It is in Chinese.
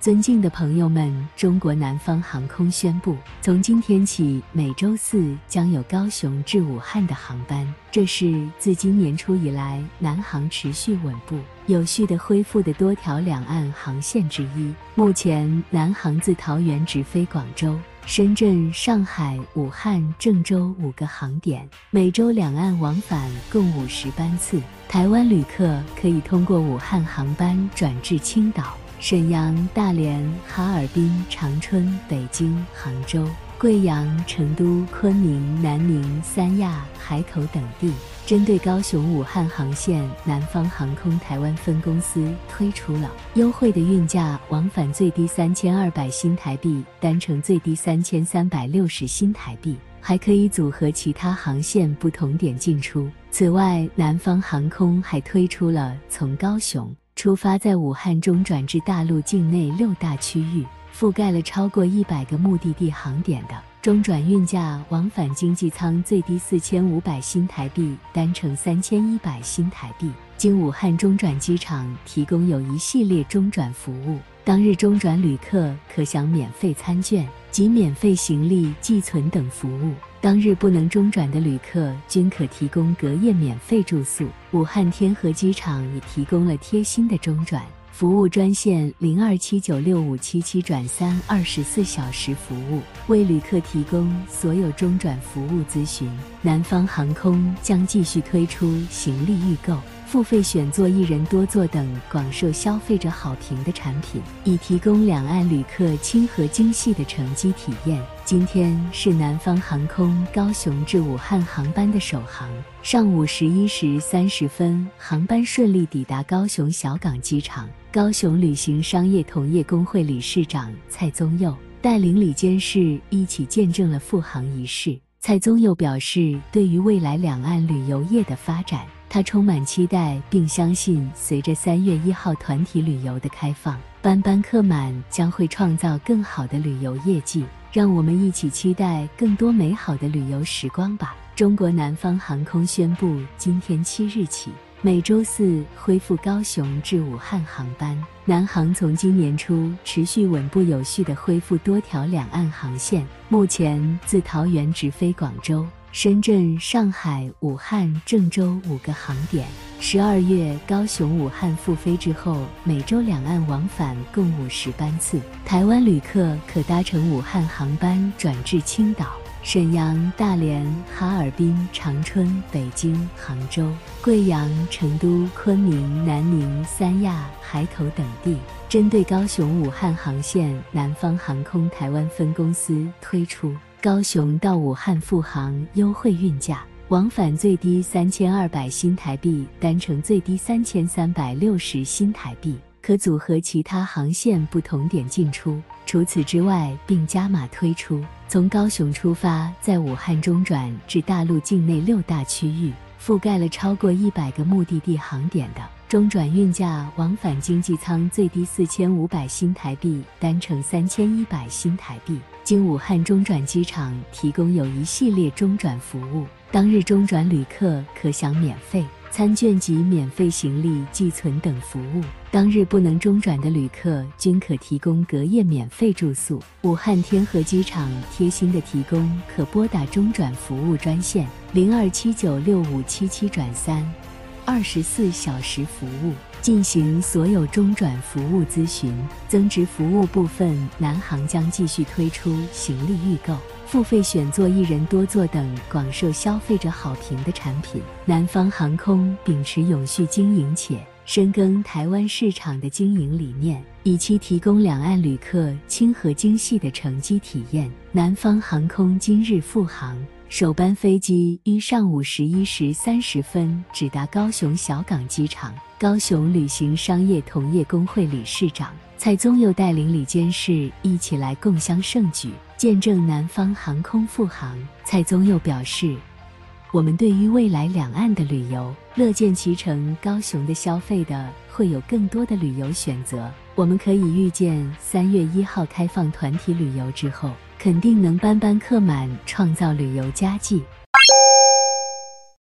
尊敬的朋友们，中国南方航空宣布，从今天起，每周四将有高雄至武汉的航班。这是自今年初以来，南航持续稳步、有序地恢复的多条两岸航线之一。目前，南航自桃园直飞广州、深圳、上海、武汉、郑州五个航点，每周两岸往返共五十班次。台湾旅客可以通过武汉航班转至青岛。沈阳、大连、哈尔滨、长春、北京、杭州、贵阳、成都、昆明、南宁、三亚、海口等地，针对高雄、武汉航线，南方航空台湾分公司推出了优惠的运价，往返最低三千二百新台币，单程最低三千三百六十新台币，还可以组合其他航线不同点进出。此外，南方航空还推出了从高雄。出发在武汉中转至大陆境内六大区域，覆盖了超过一百个目的地航点的中转运价，往返经济舱最低四千五百新台币，单程三千一百新台币。经武汉中转机场提供有一系列中转服务，当日中转旅客可享免费餐券及免费行李寄存等服务。当日不能中转的旅客均可提供隔夜免费住宿。武汉天河机场已提供了贴心的中转服务专线零二七九六五七七转三，二十四小时服务，为旅客提供所有中转服务咨询。南方航空将继续推出行李预购。付费选座一人多座等广受消费者好评的产品，以提供两岸旅客亲和精细的乘机体验。今天是南方航空高雄至武汉航班的首航，上午十一时三十分，航班顺利抵达高雄小港机场。高雄旅行商业同业公会理事长蔡宗佑带领李监事一起见证了复航仪式。蔡宗佑表示，对于未来两岸旅游业的发展，他充满期待，并相信随着三月一号团体旅游的开放，班班客满将会创造更好的旅游业绩。让我们一起期待更多美好的旅游时光吧。中国南方航空宣布，今天七日起，每周四恢复高雄至武汉航班。南航从今年初持续稳步有序地恢复多条两岸航线，目前自桃园直飞广州。深圳、上海、武汉、郑州五个航点，十二月高雄、武汉复飞之后，每周两岸往返共五十班次。台湾旅客可搭乘武汉航班转至青岛、沈阳、大连、哈尔滨、长春、北京、杭州、贵阳、成都、昆明、南宁、三亚、海口等地。针对高雄、武汉航线，南方航空台湾分公司推出。高雄到武汉复航优惠运价，往返最低三千二百新台币，单程最低三千三百六十新台币，可组合其他航线不同点进出。除此之外，并加码推出从高雄出发，在武汉中转至大陆境内六大区域，覆盖了超过一百个目的地航点的中转运价，往返经济舱最低四千五百新台币，单程三千一百新台币。经武汉中转机场提供有一系列中转服务，当日中转旅客可享免费餐券及免费行李寄存等服务。当日不能中转的旅客均可提供隔夜免费住宿。武汉天河机场贴心的提供可拨打中转服务专线零二七九六五七七转三，二十四小时服务。进行所有中转服务咨询，增值服务部分，南航将继续推出行李预购、付费选座一人多座等广受消费者好评的产品。南方航空秉持永续经营且深耕台湾市场的经营理念，以期提供两岸旅客亲和精细的乘机体验。南方航空今日复航。首班飞机于上午十一时三十分抵达高雄小港机场。高雄旅行商业同业公会理事长蔡宗佑带领李监事一起来共襄盛举，见证南方航空复航。蔡宗佑表示：“我们对于未来两岸的旅游，乐见其成。高雄的消费的会有更多的旅游选择。我们可以预见，三月一号开放团体旅游之后。”肯定能班班客满，创造旅游佳绩。